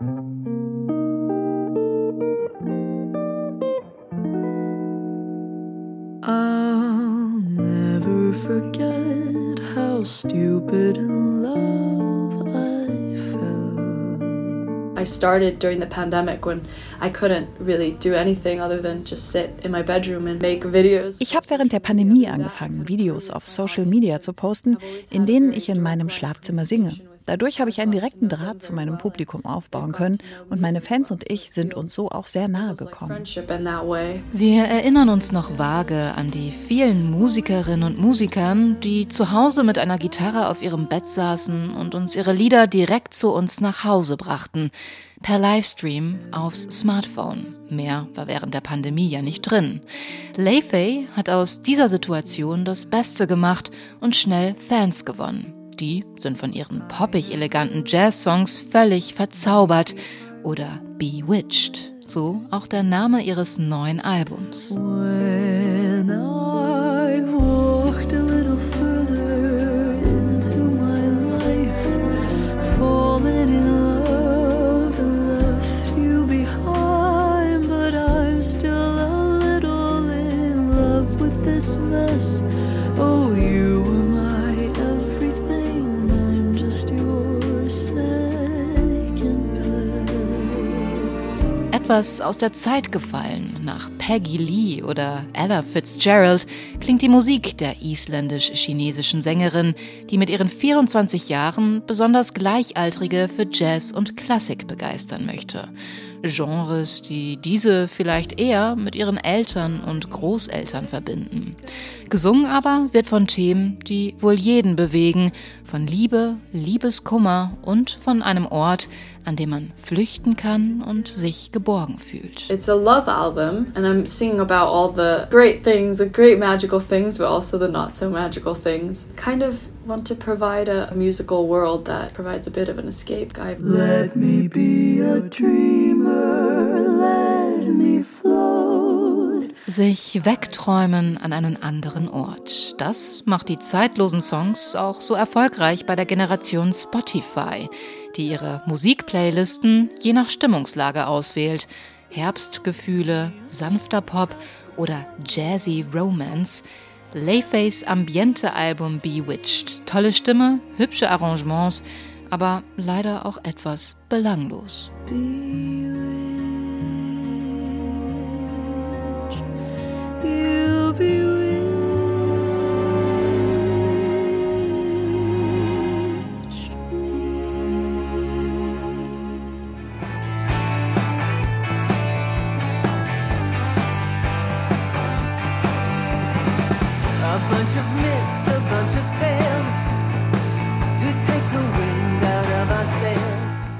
I'll never forget how stupid in love I felt. I started during the pandemic when I couldn't really do anything other than just sit in my bedroom and make videos. Ich habe während der Pandemie angefangen, Videos auf Social Media zu posten, in denen ich in meinem Schlafzimmer singe. Dadurch habe ich einen direkten Draht zu meinem Publikum aufbauen können und meine Fans und ich sind uns so auch sehr nahe gekommen. Wir erinnern uns noch vage an die vielen Musikerinnen und Musikern, die zu Hause mit einer Gitarre auf ihrem Bett saßen und uns ihre Lieder direkt zu uns nach Hause brachten. Per Livestream aufs Smartphone. Mehr war während der Pandemie ja nicht drin. Lei Fei hat aus dieser Situation das Beste gemacht und schnell Fans gewonnen die sind von ihren poppig eleganten Jazz-Songs völlig verzaubert oder bewitched. So auch der Name ihres neuen Albums. Etwas aus der Zeit gefallen. Nach Peggy Lee oder Ella Fitzgerald klingt die Musik der isländisch-chinesischen Sängerin, die mit ihren 24 Jahren besonders Gleichaltrige für Jazz und Klassik begeistern möchte. Genres, die diese vielleicht eher mit ihren Eltern und Großeltern verbinden. Gesungen aber wird von Themen, die wohl jeden bewegen, von Liebe, Liebeskummer und von einem Ort, an dem man flüchten kann und sich geborgen fühlt. It's a love album and I'm singing about all the great things, the great magical things, but also the not so magical things. Kind of want to provide a musical world that provides a bit of an escape. I've Let me be a dreamer, let me float. Sich wegträumen an einen anderen Ort. Das macht die zeitlosen Songs auch so erfolgreich bei der Generation Spotify, die ihre Musikplaylisten je nach Stimmungslage auswählt. Herbstgefühle, sanfter Pop oder jazzy Romance. Layface Ambiente-Album Bewitched. Tolle Stimme, hübsche Arrangements, aber leider auch etwas belanglos. Bewitched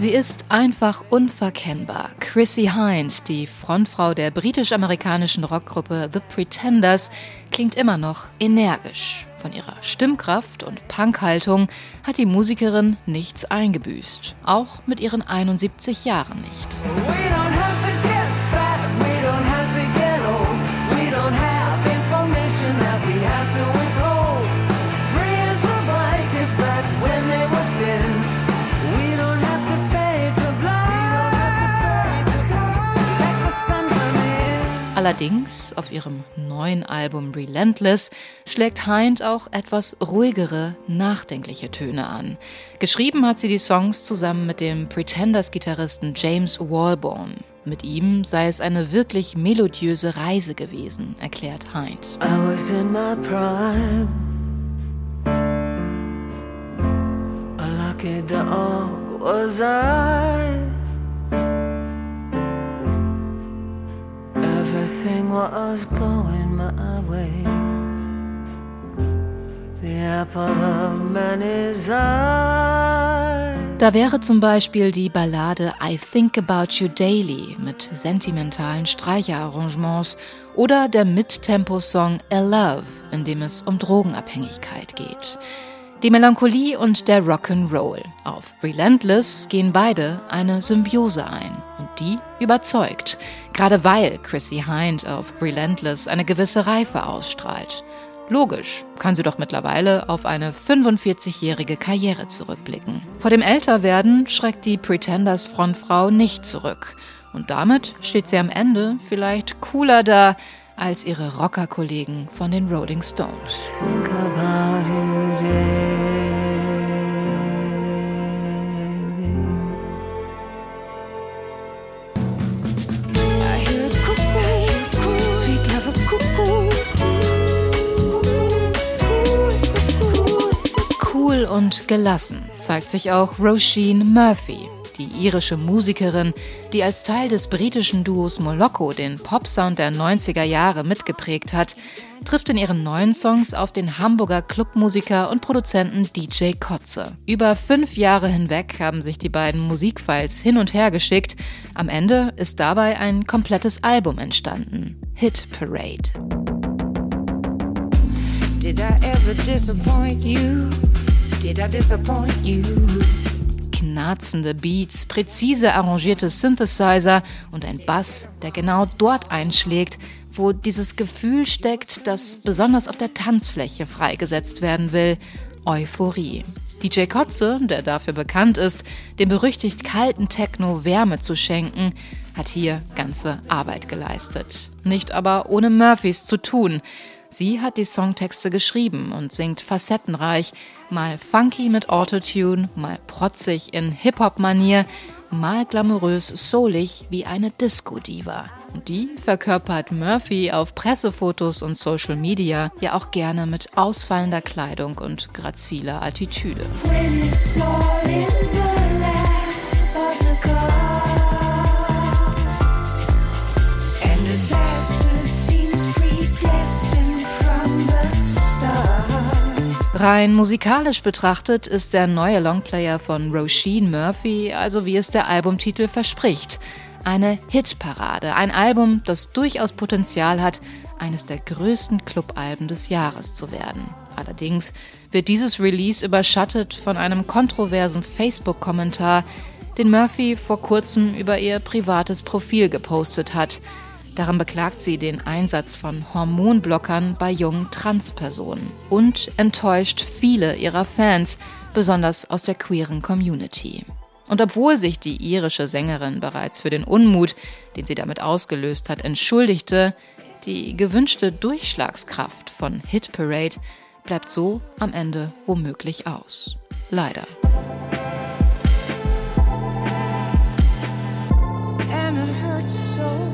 Sie ist einfach unverkennbar. Chrissy Hines, die Frontfrau der britisch-amerikanischen Rockgruppe The Pretenders, klingt immer noch energisch. Von ihrer Stimmkraft und Punkhaltung hat die Musikerin nichts eingebüßt. Auch mit ihren 71 Jahren nicht. Allerdings auf ihrem neuen Album Relentless schlägt Hind auch etwas ruhigere, nachdenkliche Töne an. Geschrieben hat sie die Songs zusammen mit dem Pretenders-Gitarristen James Walborn. Mit ihm sei es eine wirklich melodiöse Reise gewesen, erklärt Hind. I was in my prime. A lucky dog was I. was going my way. The apple of many's eye. Da wäre zum Beispiel die Ballade I Think About You Daily mit sentimentalen Streicherarrangements oder der Mittempo-Song A Love, in dem es um Drogenabhängigkeit geht. Die Melancholie und der Rock'n'Roll. Auf Relentless gehen beide eine Symbiose ein und die überzeugt, gerade weil Chrissy Hind auf Relentless eine gewisse Reife ausstrahlt. Logisch, kann sie doch mittlerweile auf eine 45-jährige Karriere zurückblicken. Vor dem Älterwerden schreckt die Pretenders Frontfrau nicht zurück. Und damit steht sie am Ende vielleicht cooler da als ihre Rockerkollegen von den Rolling Stones. Cool und gelassen zeigt sich auch Roisin Murphy, die irische Musikerin, die als Teil des britischen Duos Moloko den Popsound der 90er Jahre mitgeprägt hat, trifft in ihren neuen Songs auf den Hamburger Clubmusiker und Produzenten DJ Kotze. Über fünf Jahre hinweg haben sich die beiden Musikfiles hin und her geschickt. Am Ende ist dabei ein komplettes Album entstanden. Hit Parade. Did I ever disappoint you? Did I disappoint you? knarzende Beats, präzise arrangierte Synthesizer und ein Bass, der genau dort einschlägt, wo dieses Gefühl steckt, das besonders auf der Tanzfläche freigesetzt werden will, Euphorie. DJ Kotze, der dafür bekannt ist, dem berüchtigt kalten Techno Wärme zu schenken, hat hier ganze Arbeit geleistet. Nicht aber ohne Murphys zu tun. Sie hat die Songtexte geschrieben und singt facettenreich, mal funky mit Autotune, mal protzig in Hip-Hop-Manier, mal glamourös soulig wie eine Disco-Diva. Die verkörpert Murphy auf Pressefotos und Social Media ja auch gerne mit ausfallender Kleidung und graziler Attitüde. Rein musikalisch betrachtet ist der neue Longplayer von Roisin Murphy, also wie es der Albumtitel verspricht, eine Hitparade, ein Album, das durchaus Potenzial hat, eines der größten Clubalben des Jahres zu werden. Allerdings wird dieses Release überschattet von einem kontroversen Facebook-Kommentar, den Murphy vor kurzem über ihr privates Profil gepostet hat. Darin beklagt sie den Einsatz von Hormonblockern bei jungen Transpersonen und enttäuscht viele ihrer Fans, besonders aus der queeren Community. Und obwohl sich die irische Sängerin bereits für den Unmut, den sie damit ausgelöst hat, entschuldigte, die gewünschte Durchschlagskraft von Hit Parade bleibt so am Ende womöglich aus. Leider. And it hurts so